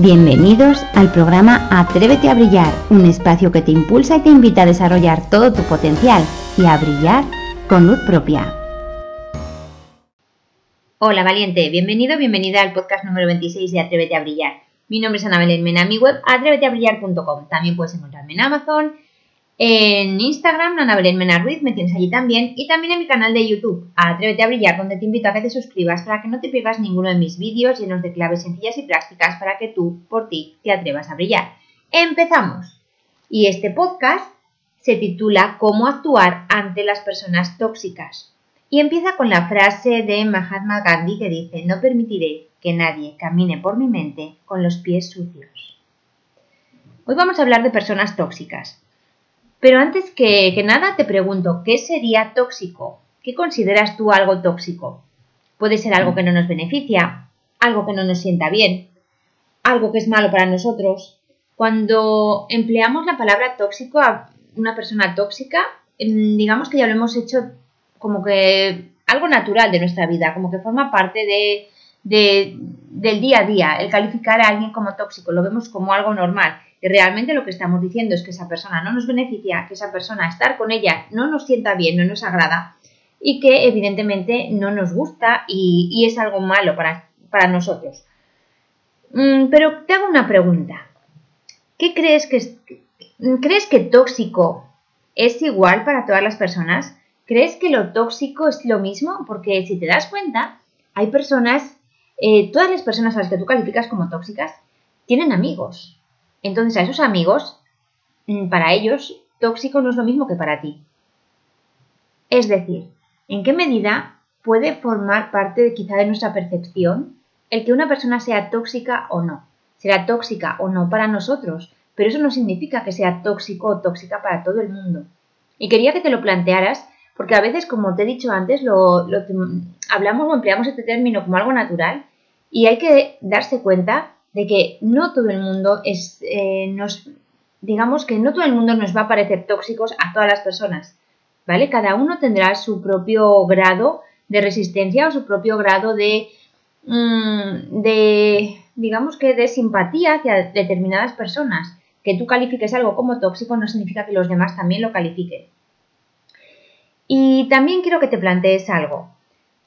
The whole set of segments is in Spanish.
Bienvenidos al programa Atrévete a Brillar, un espacio que te impulsa y te invita a desarrollar todo tu potencial y a brillar con luz propia. Hola valiente, bienvenido, bienvenida al podcast número 26 de Atrévete a Brillar. Mi nombre es Ana Belén Mena, mi web atréveteabrillar.com. También puedes encontrarme en Amazon, en Instagram, Ana Belén Mena Ruiz, me tienes allí también, y también en mi canal de YouTube, Atrévete a Brillar, donde te invito a que te suscribas para que no te pierdas ninguno de mis vídeos llenos de claves sencillas y prácticas para que tú, por ti, te atrevas a brillar. ¡Empezamos! Y este podcast se titula Cómo actuar ante las personas tóxicas. Y empieza con la frase de Mahatma Gandhi que dice, no permitiré que nadie camine por mi mente con los pies sucios. Hoy vamos a hablar de personas tóxicas. Pero antes que, nada te pregunto, ¿qué sería tóxico? ¿Qué consideras tú algo tóxico? Puede ser algo que no nos beneficia, algo que no nos sienta bien, algo que es malo para nosotros. Cuando empleamos la palabra tóxico a una persona tóxica, em, digamos que ya lo hemos hecho como que algo natural de nuestra vida, como que forma parte de, del día a día. El calificar a alguien como tóxico lo vemos como algo normal. Y realmente lo que estamos diciendo es que esa persona no nos beneficia, que esa persona estar con ella no nos sienta bien, no nos agrada y que evidentemente no nos gusta y, es algo malo para, para nosotros. Mm, pero te hago una pregunta. ¿Qué crees que crees que tóxico es igual para todas las personas? ¿Crees que lo tóxico es lo mismo? Porque si te das cuenta, hay personas, eh, todas las personas a las que tú calificas como tóxicas, tienen amigos. Entonces a esos amigos, mm, para ellos, tóxico no es lo mismo que para ti. Es decir, ¿en qué medida puede formar parte quizá de nuestra percepción el que una persona sea tóxica o no? Será tóxica o no para nosotros, pero eso no significa que sea tóxico o tóxica para todo el mundo. Y quería que te lo plantearas porque a veces, como te he dicho antes, lo, lo hablamos o empleamos este término como algo natural y hay que darse cuenta de que no todo el mundo es, eh, nos, digamos que no todo el mundo nos va a parecer tóxicos a todas las personas, ¿vale? Cada uno tendrá su propio grado de resistencia o su propio grado de, mm, de digamos que de simpatía hacia determinadas personas. Que tú califiques algo como tóxico no significa que los demás también lo califiquen. Y también quiero que te plantees algo,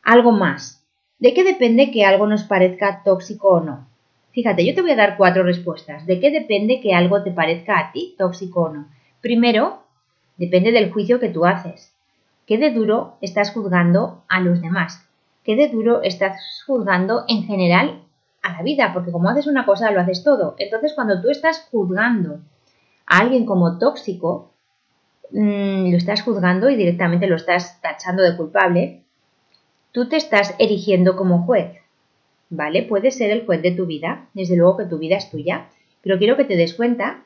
algo más. ¿De qué depende que algo nos parezca tóxico o no? Fíjate, yo te voy a dar cuatro respuestas. ¿De qué depende que algo te parezca a ti tóxico o no? Primero, depende del juicio que tú haces. ¿Qué de duro estás juzgando a los demás? ¿Qué de duro estás juzgando en general a la vida? Porque como haces una cosa, lo haces todo. Entonces, cuando tú estás juzgando a alguien como tóxico, mm, lo estás juzgando y directamente lo estás tachando de culpable, tú te estás erigiendo como juez. ¿Vale? Puede ser el juez de tu vida, desde luego que tu vida es tuya, pero quiero que te des cuenta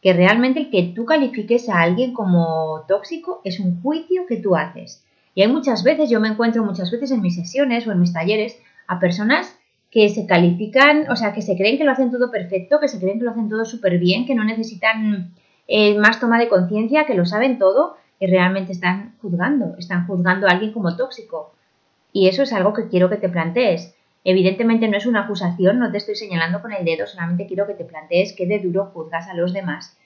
que realmente el que tú califiques a alguien como tóxico es un juicio que tú haces. Y hay muchas veces, yo me encuentro muchas veces en mis sesiones o en mis talleres a personas que se califican, o sea, que se creen que lo hacen todo perfecto, que se creen que lo hacen todo súper bien, que no necesitan eh, más toma de conciencia, que lo saben todo y realmente están juzgando, están juzgando a alguien como tóxico. Y eso es algo que quiero que te plantees. Evidentemente no es una acusación, no te estoy señalando con el dedo, solamente quiero que te plantees qué de duro juzgas a los demás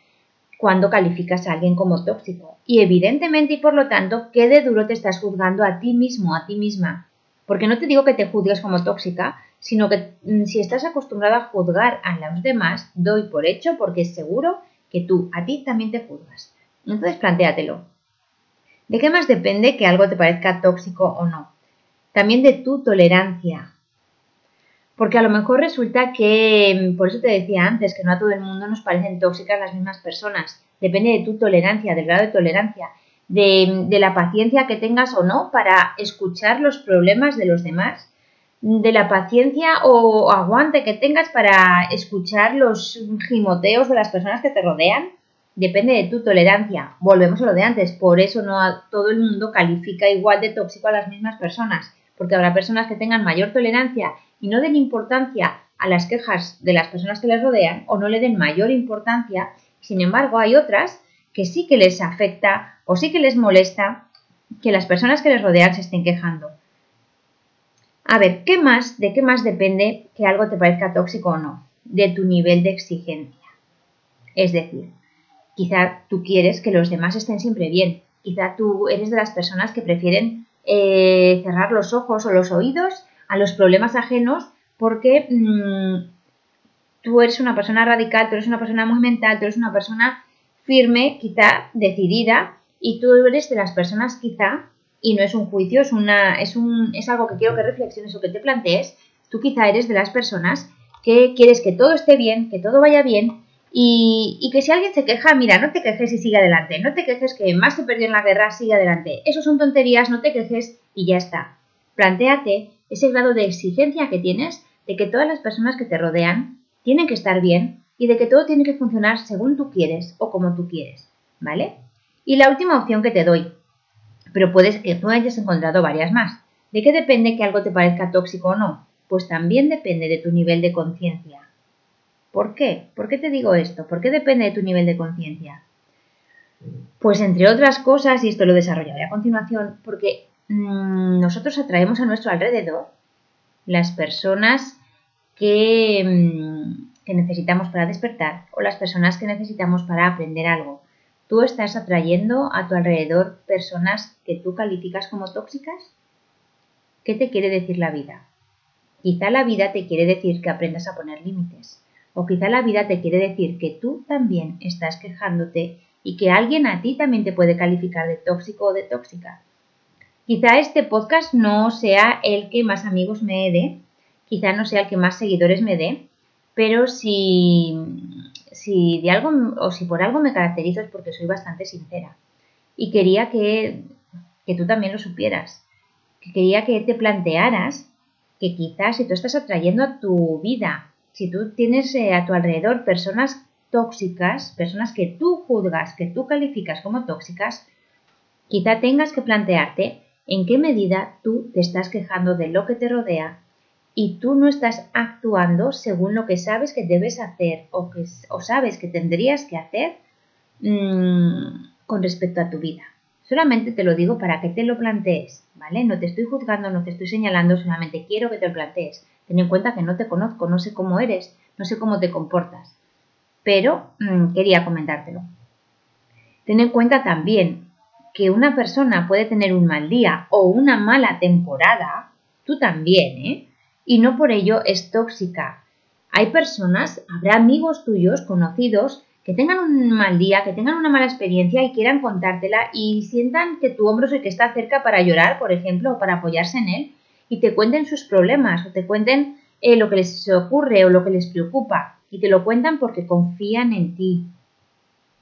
cuando calificas a alguien como tóxico. Y evidentemente y por lo tanto, qué de duro te estás juzgando a ti mismo, a ti misma. Porque no te digo que te juzgues como tóxica, sino que mm, si estás acostumbrada a juzgar a los demás, doy por hecho porque es seguro que tú a ti también te juzgas. Entonces plantéatelo. ¿De qué más depende que algo te parezca tóxico o no? También de tu tolerancia, porque a lo mejor resulta que, por eso te decía antes, que no a todo el mundo nos parecen tóxicas las mismas personas. Depende de tu tolerancia, del grado de tolerancia, de, la paciencia que tengas o no para escuchar los problemas de los demás, de la paciencia o aguante que tengas para escuchar los gimoteos de las personas que te rodean. Depende de tu tolerancia. Volvemos a lo de antes. Por eso no a todo el mundo califica igual de tóxico a las mismas personas. Porque habrá personas que tengan mayor tolerancia y no den importancia a las quejas de las personas que les rodean o no le den mayor importancia. Sin embargo, hay otras que sí que les afecta o sí que les molesta que las personas que les rodean se estén quejando. A ver, ¿qué más, de qué más depende que algo te parezca tóxico o no? de tu nivel de exigencia. Es decir, quizá tú quieres que los demás estén siempre bien, quizá tú eres de las personas que prefieren eh, cerrar los ojos o los oídos a los problemas ajenos porque mm, tú eres una persona radical, tú eres una persona muy mental, tú eres una persona firme, quizá decidida, y tú eres de las personas quizá, y no es un juicio, es, una, es, un, es algo que quiero que reflexiones o que te plantees, tú quizá eres de las personas que quieres que todo esté bien, que todo vaya bien, y, y, que si alguien se queja, mira, no te quejes y sigue adelante, no te quejes que más se perdió en la guerra, sigue adelante. Eso son tonterías, no te quejes y ya está. Plantéate ese grado de exigencia que tienes de que todas las personas que te rodean tienen que estar bien y de que todo tiene que funcionar según tú quieres o como tú quieres, ¿vale? Y la última opción que te doy, pero puedes que tú hayas encontrado varias más. ¿De qué depende que algo te parezca tóxico o no? Pues también depende de tu nivel de conciencia. ¿Por qué? ¿Por qué te digo esto? ¿Por qué depende de tu nivel de conciencia? Pues entre otras cosas, y esto lo desarrollaré a continuación, porque nosotros atraemos a nuestro alrededor las personas Mm, que, necesitamos para despertar o las personas que necesitamos para aprender algo. ¿Tú estás atrayendo a tu alrededor personas que tú calificas como tóxicas? ¿Qué te quiere decir la vida? Quizá la vida te quiere decir que aprendas a poner límites. O quizá la vida te quiere decir que tú también estás quejándote y que alguien a ti también te puede calificar de tóxico o de tóxica. Quizá este podcast no sea el que más amigos me dé, quizá no sea el que más seguidores me dé, pero si, si de algo o si por algo me caracterizo es porque soy bastante sincera. Y quería que, que tú también lo supieras. Que quería que te plantearas que quizás si tú estás atrayendo a tu vida, si tú tienes eh, a tu alrededor personas tóxicas, personas que tú juzgas, que tú calificas como tóxicas, quizá tengas que plantearte en qué medida tú te estás quejando de lo que te rodea y tú no estás actuando según lo que sabes que debes hacer o, que, o sabes que tendrías que hacer mmm, con respecto a tu vida. Solamente te lo digo para que te lo plantees, ¿vale? No te estoy juzgando, no te estoy señalando, solamente quiero que te lo plantees. Ten en cuenta que no te conozco, no sé cómo eres, no sé cómo te comportas, pero mmm, quería comentártelo. Ten en cuenta también que una persona puede tener un mal día o una mala temporada, tú también, ¿eh? y no por ello es tóxica. Hay personas, habrá amigos tuyos, conocidos, que tengan un mal día, que tengan una mala experiencia y quieran contártela y sientan que tu hombro es el que está cerca para llorar, por ejemplo, o para apoyarse en él, y te cuenten sus problemas o te cuenten eh, lo que les ocurre o lo que les preocupa, y te lo cuentan porque confían en ti.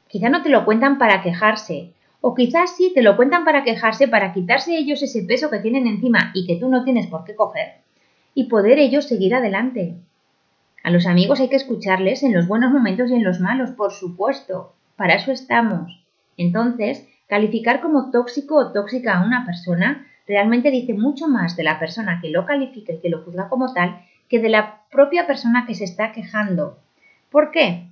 Quizá no te lo cuentan para quejarse, o quizás sí te lo cuentan para quejarse, para quitarse ellos ese peso que tienen encima y que tú no tienes por qué coger y poder ellos seguir adelante. A los amigos hay que escucharles en los buenos momentos y en los malos, por supuesto. Para eso estamos. Entonces, calificar como tóxico o tóxica a una persona realmente dice mucho más de la persona que lo califica y que lo juzga como tal que de la propia persona que se está quejando. ¿Por qué?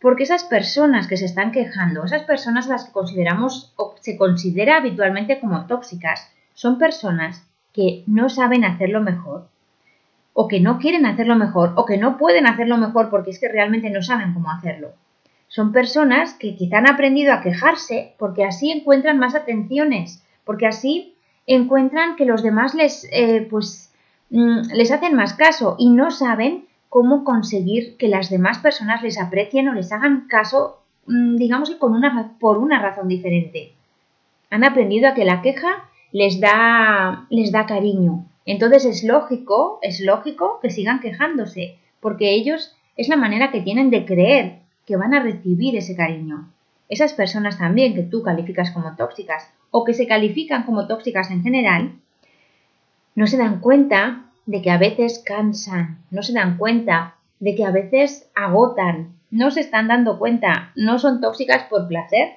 Porque esas personas que se están quejando, esas personas a las que consideramos o se considera habitualmente como tóxicas, son personas que no saben hacerlo mejor, o que no quieren hacerlo mejor o que no pueden hacerlo mejor porque es que realmente no saben cómo hacerlo. Son personas que quizá han aprendido a quejarse porque así encuentran más atenciones, porque así encuentran que los demás les, eh, pues, mm, les hacen más caso y no saben cómo conseguir que las demás personas les aprecien o les hagan caso, mm, digamos que con una, por una razón diferente. Han aprendido a que la queja les da, les da cariño, entonces es lógico, es lógico que sigan quejándose, porque ellos es la manera que tienen de creer que van a recibir ese cariño. Esas personas también que tú calificas como tóxicas o que se califican como tóxicas en general, no se dan cuenta de que a veces cansan, no se dan cuenta de que a veces agotan, no se están dando cuenta, no son tóxicas por placer,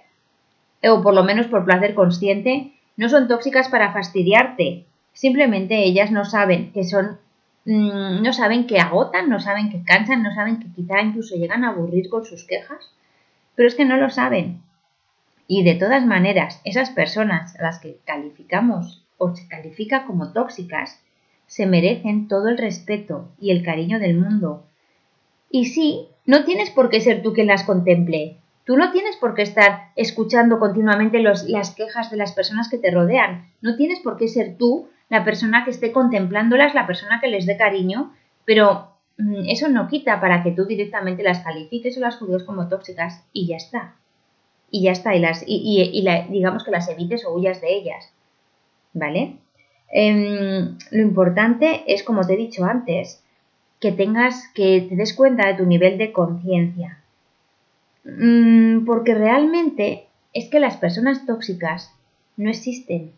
o por lo menos por placer consciente, no son tóxicas para fastidiarte, Simplemente ellas no saben que son, mm, no saben que agotan, no saben que cansan, no saben que quizá incluso llegan a aburrir con sus quejas, pero es que no lo saben. Y de todas maneras, esas personas a las que calificamos o se califica como tóxicas, se merecen todo el respeto y el cariño del mundo. Y sí, no tienes por qué ser tú quien las contemple. Tú no tienes por qué estar escuchando continuamente las quejas de las personas que te rodean. No tienes por qué ser tú la persona que esté contemplándolas, la persona que les dé cariño, pero mm, eso no quita para que tú directamente las califiques o las juzgues como tóxicas y ya está. Y ya está, y, las, y, digamos que las evites o huyas de ellas. ¿Vale? Em, lo importante es, como te he dicho antes, que tengas, que te des cuenta de tu nivel de conciencia. Mm, porque realmente es que las personas tóxicas no existen.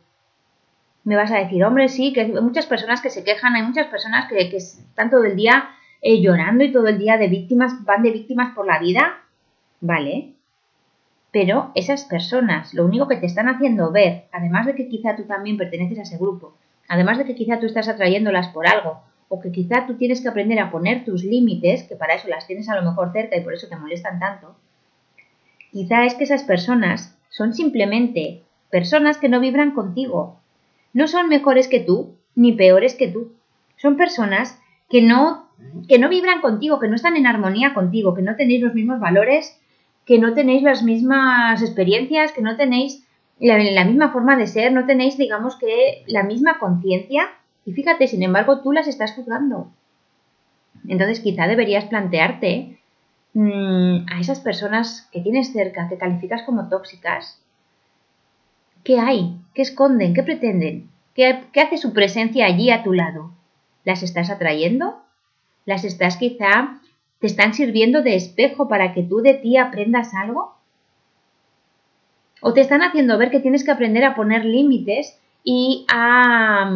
Me vas a decir, hombre, sí, que hay muchas personas que se quejan, hay muchas personas que, están todo el día eh, llorando y todo el día de víctimas, van de víctimas por la vida. Vale. Pero esas personas, lo único que te están haciendo ver, además de que quizá tú también perteneces a ese grupo, además de que quizá tú estás atrayéndolas por algo, o que quizá tú tienes que aprender a poner tus límites, que para eso las tienes a lo mejor cerca y por eso te molestan tanto, quizá es que esas personas son simplemente personas que no vibran contigo. No son mejores que tú, ni peores que tú. Son personas que no, que no vibran contigo, que no están en armonía contigo, que no tenéis los mismos valores, que no tenéis las mismas experiencias, que no tenéis la, la misma forma de ser, no tenéis, digamos que, la misma conciencia y fíjate, sin embargo, tú las estás juzgando. Entonces quizá deberías plantearte mm, a esas personas que tienes cerca, que calificas como tóxicas, ¿qué hay? ¿Qué esconden? ¿Qué pretenden? ¿Qué, ¿Qué hace su presencia allí a tu lado? ¿Las estás atrayendo? ¿Las estás quizá, te están sirviendo de espejo para que tú de ti aprendas algo? ¿O te están haciendo ver que tienes que aprender a poner límites y a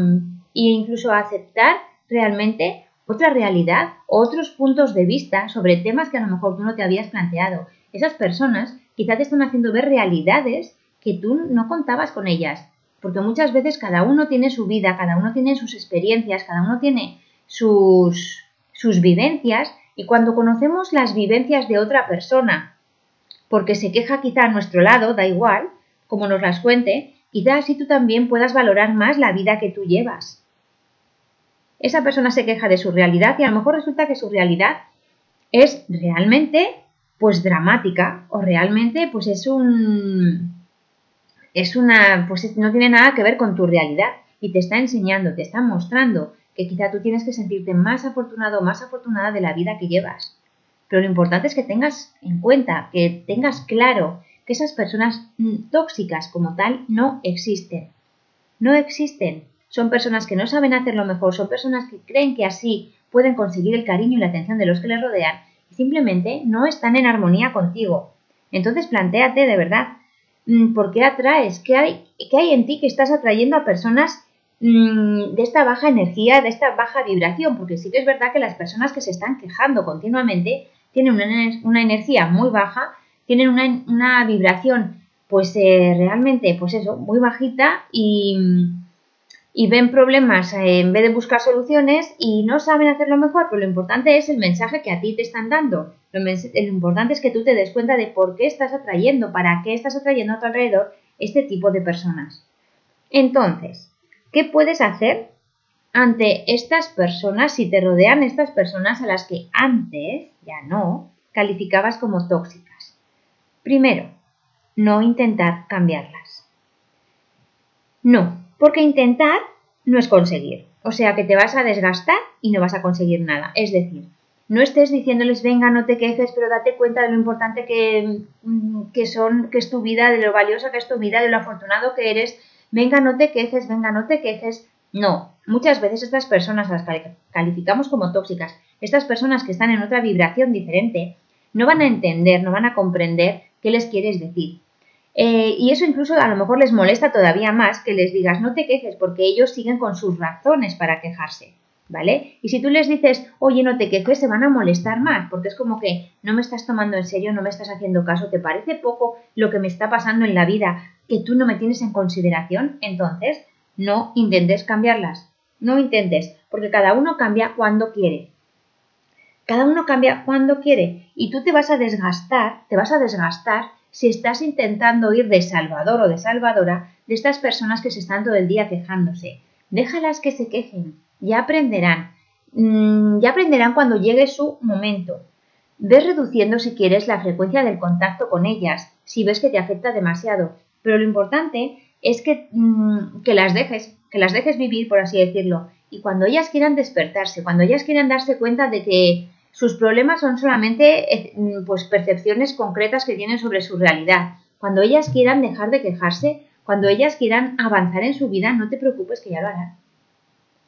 e incluso a aceptar realmente otra realidad, otros puntos de vista sobre temas que a lo mejor tú no te habías planteado. Esas personas quizás te están haciendo ver realidades que tú no contabas con ellas, porque muchas veces cada uno tiene su vida, cada uno tiene sus experiencias, cada uno tiene sus, sus vivencias y cuando conocemos las vivencias de otra persona, porque se queja quizá a nuestro lado, da igual, como nos las cuente, quizá así tú también puedas valorar más la vida que tú llevas esa persona se queja de su realidad y a lo mejor resulta que su realidad es realmente pues dramática o realmente pues es un es una pues no tiene nada que ver con tu realidad y te está enseñando, te está mostrando que quizá tú tienes que sentirte más afortunado más afortunada de la vida que llevas. Pero lo importante es que tengas en cuenta, que tengas claro que esas personas mm, tóxicas como tal no existen. No existen son personas que no saben hacerlo mejor, son personas que creen que así pueden conseguir el cariño y la atención de los que les rodean y simplemente no están en armonía contigo. Entonces planteate de verdad, mm, ¿por qué atraes? ¿Qué hay, qué hay en ti que estás atrayendo a personas mm, de esta baja energía, de esta baja vibración? Porque sí que es verdad que las personas que se están quejando continuamente tienen una, energía muy baja, tienen una, vibración pues eh, realmente pues eso, muy bajita y y ven problemas eh, en vez de buscar soluciones y no saben hacerlo mejor, pero lo importante es el mensaje que a ti te están dando. Lo, importante es que tú te des cuenta de por qué estás atrayendo, para qué estás atrayendo a tu alrededor este tipo de personas. Entonces, ¿qué puedes hacer ante estas personas si te rodean estas personas a las que antes, ya no, calificabas como tóxicas? Primero, no intentar cambiarlas. No, porque intentar no es conseguir. O sea que te vas a desgastar y no vas a conseguir nada. Es decir, no estés diciéndoles, venga, no te quejes, pero date cuenta de lo importante que, mm, que son, que es tu vida, de lo valiosa que es tu vida, de lo afortunado que eres. Venga, no te quejes, venga, no te quejes. No, muchas veces estas personas las calificamos como tóxicas, estas personas que están en otra vibración diferente, no van a entender, no van a comprender qué les quieres decir. Eh, y eso incluso a lo mejor les molesta todavía más que les digas no te quejes porque ellos siguen con sus razones para quejarse, ¿vale? Y si tú les dices, oye, no te quejes, se van a molestar más porque es como que no me estás tomando en serio, no me estás haciendo caso, ¿te parece poco lo que me está pasando en la vida que tú no me tienes en consideración? Entonces, no intentes cambiarlas, no intentes, porque cada uno cambia cuando quiere. Cada uno cambia cuando quiere y tú te vas a desgastar, te vas a desgastar si estás intentando ir de salvador o de salvadora de estas personas que se están todo el día quejándose. Déjalas que se quejen, ya aprenderán, mm, ya aprenderán cuando llegue su momento. ves reduciendo si quieres la frecuencia del contacto con ellas, si ves que te afecta demasiado. Pero lo importante es que, mm, que las dejes, que las dejes vivir, por así decirlo. Y cuando ellas quieran despertarse, cuando ellas quieran darse cuenta de que sus problemas son solamente eh, mm, pues, percepciones concretas que tienen sobre su realidad, cuando ellas quieran dejar de quejarse, cuando ellas quieran avanzar en su vida, no te preocupes que ya lo harán.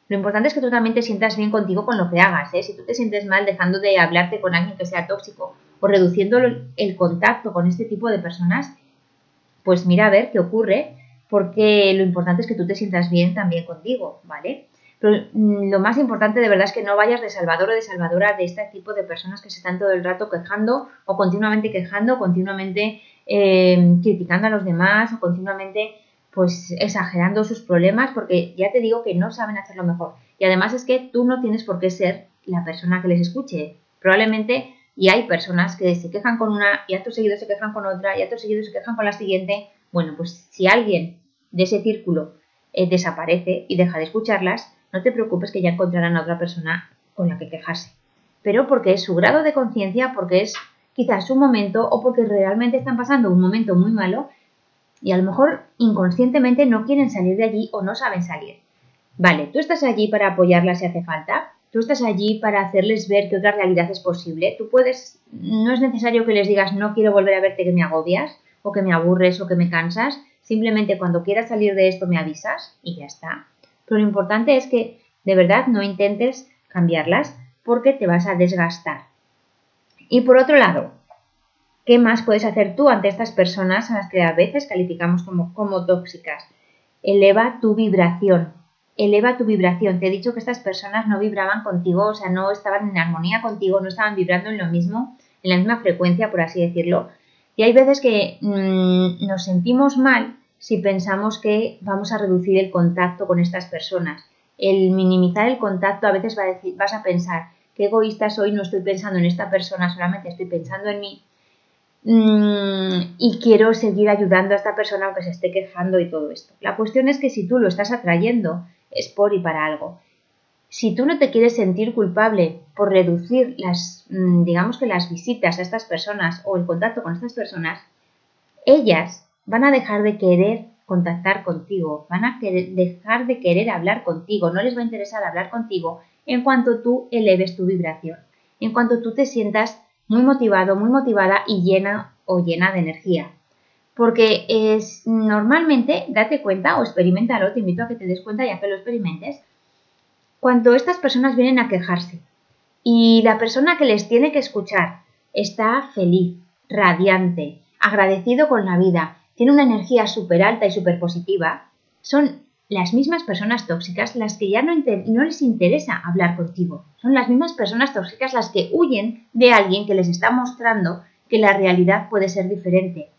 Lo importante es que tú también te sientas bien contigo con lo que hagas. ¿eh? Si tú te sientes mal dejando de hablarte con alguien que sea tóxico o reduciendo el contacto con este tipo de personas, pues mira a ver qué ocurre, porque lo importante es que tú te sientas bien también contigo, ¿vale? Pero mm, lo más importante de verdad es que no vayas de salvador o de salvadora de este tipo de personas que se están todo el rato quejando o continuamente quejando, continuamente eh, criticando a los demás o continuamente pues exagerando sus problemas porque ya te digo que no saben hacerlo mejor. Y además es que tú no tienes por qué ser la persona que les escuche. Probablemente, y hay personas que se quejan con una y actos seguidos se quejan con otra y actos seguidos se quejan con la siguiente. Bueno, pues si alguien de ese círculo eh, desaparece y deja de escucharlas, no te preocupes que ya encontrarán a otra persona con la que quejarse. Pero porque es su grado de conciencia, porque es quizás su momento o porque realmente están pasando un momento muy malo y a lo mejor inconscientemente no quieren salir de allí o no saben salir. Vale, tú estás allí para apoyarlas si hace falta, tú estás allí para hacerles ver que otra realidad es posible, tú puedes, no es necesario que les digas no quiero volver a verte que me agobias o que me aburres o que me cansas, simplemente cuando quieras salir de esto me avisas y ya está. Pero lo importante es que de verdad no intentes cambiarlas porque te vas a desgastar. Y por otro lado, ¿Qué más puedes hacer tú ante estas personas a las que a veces calificamos como, como tóxicas? Eleva tu vibración. Eleva tu vibración. Te he dicho que estas personas no vibraban contigo, o sea, no estaban en armonía contigo, no estaban vibrando en lo mismo, en la misma frecuencia, por así decirlo. Y hay veces que mm, nos sentimos mal si pensamos que vamos a reducir el contacto con estas personas. El minimizar el contacto a veces vas a pensar, qué egoísta soy, no estoy pensando en esta persona, solamente estoy pensando en mí Mm, y quiero seguir ayudando a esta persona aunque se esté quejando y todo esto. La cuestión es que si tú lo estás atrayendo es por y para algo. Si tú no te quieres sentir culpable por reducir las, mm, digamos que las visitas a estas personas o el contacto con estas personas, ellas van a dejar de querer contactar contigo, van a dejar de querer hablar contigo, no les va a interesar hablar contigo en cuanto tú eleves tu vibración, en cuanto tú te sientas muy motivado, muy motivada y llena o llena de energía. Porque es normalmente, date cuenta o experimentalo, te invito a que te des cuenta y a que lo experimentes, cuando estas personas vienen a quejarse y la persona que les tiene que escuchar está feliz, radiante, agradecido con la vida, tiene una energía súper alta y súper positiva, son las mismas personas tóxicas las que ya no, no, les interesa hablar contigo. Son las mismas personas tóxicas las que huyen de alguien que les está mostrando que la realidad puede ser diferente.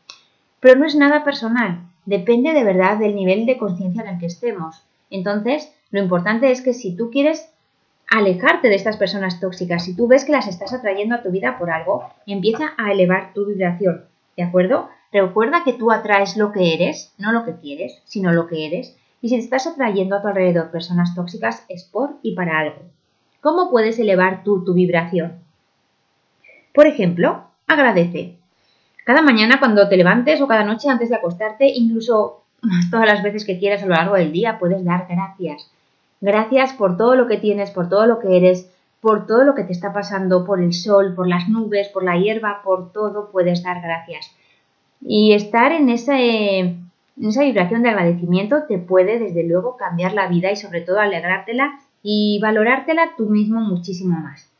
Pero no es nada personal, depende de verdad del nivel de conciencia en el que estemos. Entonces, lo importante es que si tú quieres alejarte de estas personas tóxicas, si tú ves que las estás atrayendo a tu vida por algo, empieza a elevar tu vibración, ¿de acuerdo? Recuerda que tú atraes lo que eres, no lo que quieres, sino lo que eres. Y si estás atrayendo a tu alrededor personas tóxicas es por y para algo. ¿Cómo puedes elevar tú tu vibración? Por ejemplo, agradece. Cada mañana cuando te levantes o cada noche antes de acostarte, incluso todas las veces que quieras a lo largo del día, puedes dar gracias. Gracias por todo lo que tienes, por todo lo que eres, por todo lo que te está pasando, por el sol, por las nubes, por la hierba, por todo puedes dar gracias. Y estar en ese esa vibración de agradecimiento te puede desde luego cambiar la vida y sobre todo alegrártela y valorártela tú mismo muchísimo más.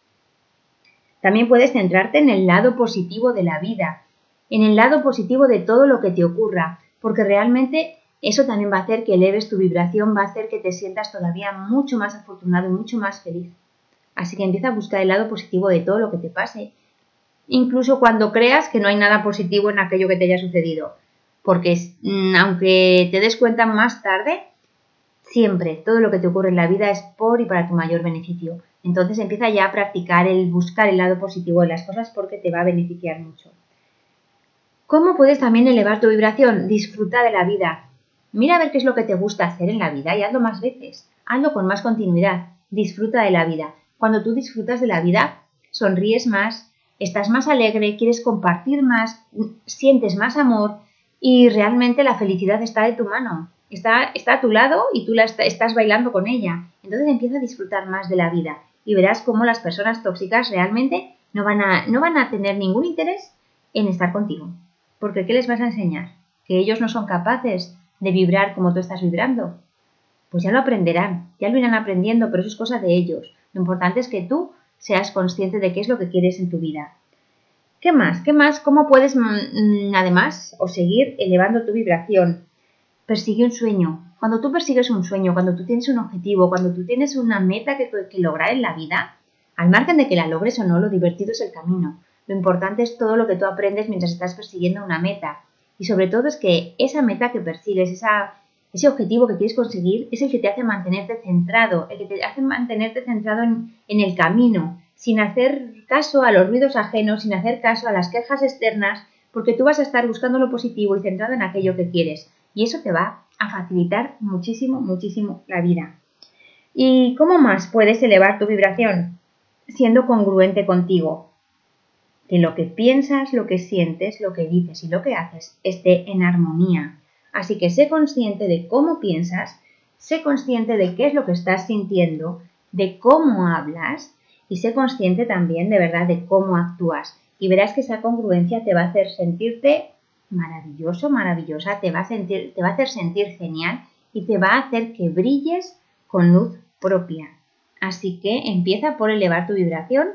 También puedes centrarte en el lado positivo de la vida, en el lado positivo de todo lo que te ocurra, porque realmente eso también va a hacer que eleves tu vibración, va a hacer que te sientas todavía mucho más afortunado y mucho más feliz. Así que empieza a buscar el lado positivo de todo lo que te pase, incluso cuando creas que no hay nada positivo en aquello que te haya sucedido porque mm, aunque te des cuenta más tarde, siempre todo lo que te ocurre en la vida es por y para tu mayor beneficio. Entonces empieza ya a practicar el buscar el lado positivo de las cosas porque te va a beneficiar mucho. ¿Cómo puedes también elevar tu vibración? Disfruta de la vida. Mira a ver qué es lo que te gusta hacer en la vida y hazlo más veces. Hazlo con más continuidad. Disfruta de la vida. Cuando tú disfrutas de la vida, sonríes más, estás más alegre, quieres compartir más, sientes más amor y realmente la felicidad está de tu mano, está, está a tu lado y tú la estás bailando con ella. Entonces empieza a disfrutar más de la vida y verás cómo las personas tóxicas realmente no van a, no van a tener ningún interés en estar contigo. Porque ¿qué les vas a enseñar? ¿Que ellos no son capaces de vibrar como tú estás vibrando? Pues ya lo aprenderán, ya lo irán aprendiendo, pero eso es cosa de ellos. Lo importante es que tú seas consciente de qué es lo que quieres en tu vida. ¿Qué más? ¿Qué más? ¿Cómo puedes, mm, además, o seguir elevando tu vibración? Persigue un sueño. Cuando tú persigues un sueño, cuando tú tienes un objetivo, cuando tú tienes una meta que lograr en la vida, al margen de que la logres o no, lo divertido es el camino. Lo importante es todo lo que tú aprendes mientras estás persiguiendo una meta. Y sobre todo es que esa meta que persigues, ese objetivo que quieres conseguir, es el que te hace mantenerte centrado, el que te hace mantenerte centrado en, en el camino, sin hacer caso a los ruidos ajenos, sin hacer caso a las quejas externas, porque tú vas a estar buscando lo positivo y centrado en aquello que quieres. Y eso te va a facilitar muchísimo, muchísimo la vida. ¿Y cómo más puedes elevar tu vibración? Siendo congruente contigo, que lo que piensas, lo que sientes, lo que dices y lo que haces esté en armonía. Así que sé consciente de cómo piensas, sé consciente de qué es lo que estás sintiendo, de cómo hablas y sé consciente también de verdad de cómo actúas. Y verás que esa congruencia te va a hacer sentirte maravilloso, maravillosa, te va a, sentir, te va a hacer sentir genial y te va a hacer que brilles con luz propia. Así que empieza por elevar tu vibración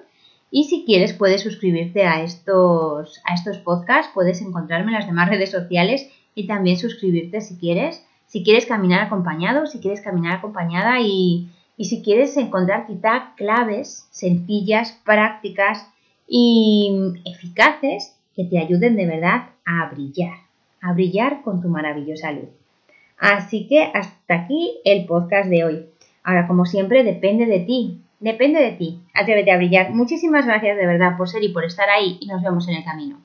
y si quieres, puedes suscribirte a estos, a estos podcasts, puedes encontrarme en las demás redes sociales y también suscribirte si quieres. Si quieres caminar acompañado, si quieres caminar acompañada y, y si quieres encontrar quizá claves sencillas, prácticas y eficaces que te ayuden de verdad a brillar, a brillar con tu maravillosa luz. Así que hasta aquí el podcast de hoy. Ahora, como siempre, depende de ti Depende de ti. Atrévete a brillar. Muchísimas gracias de verdad por ser y por estar ahí y nos vemos en el camino.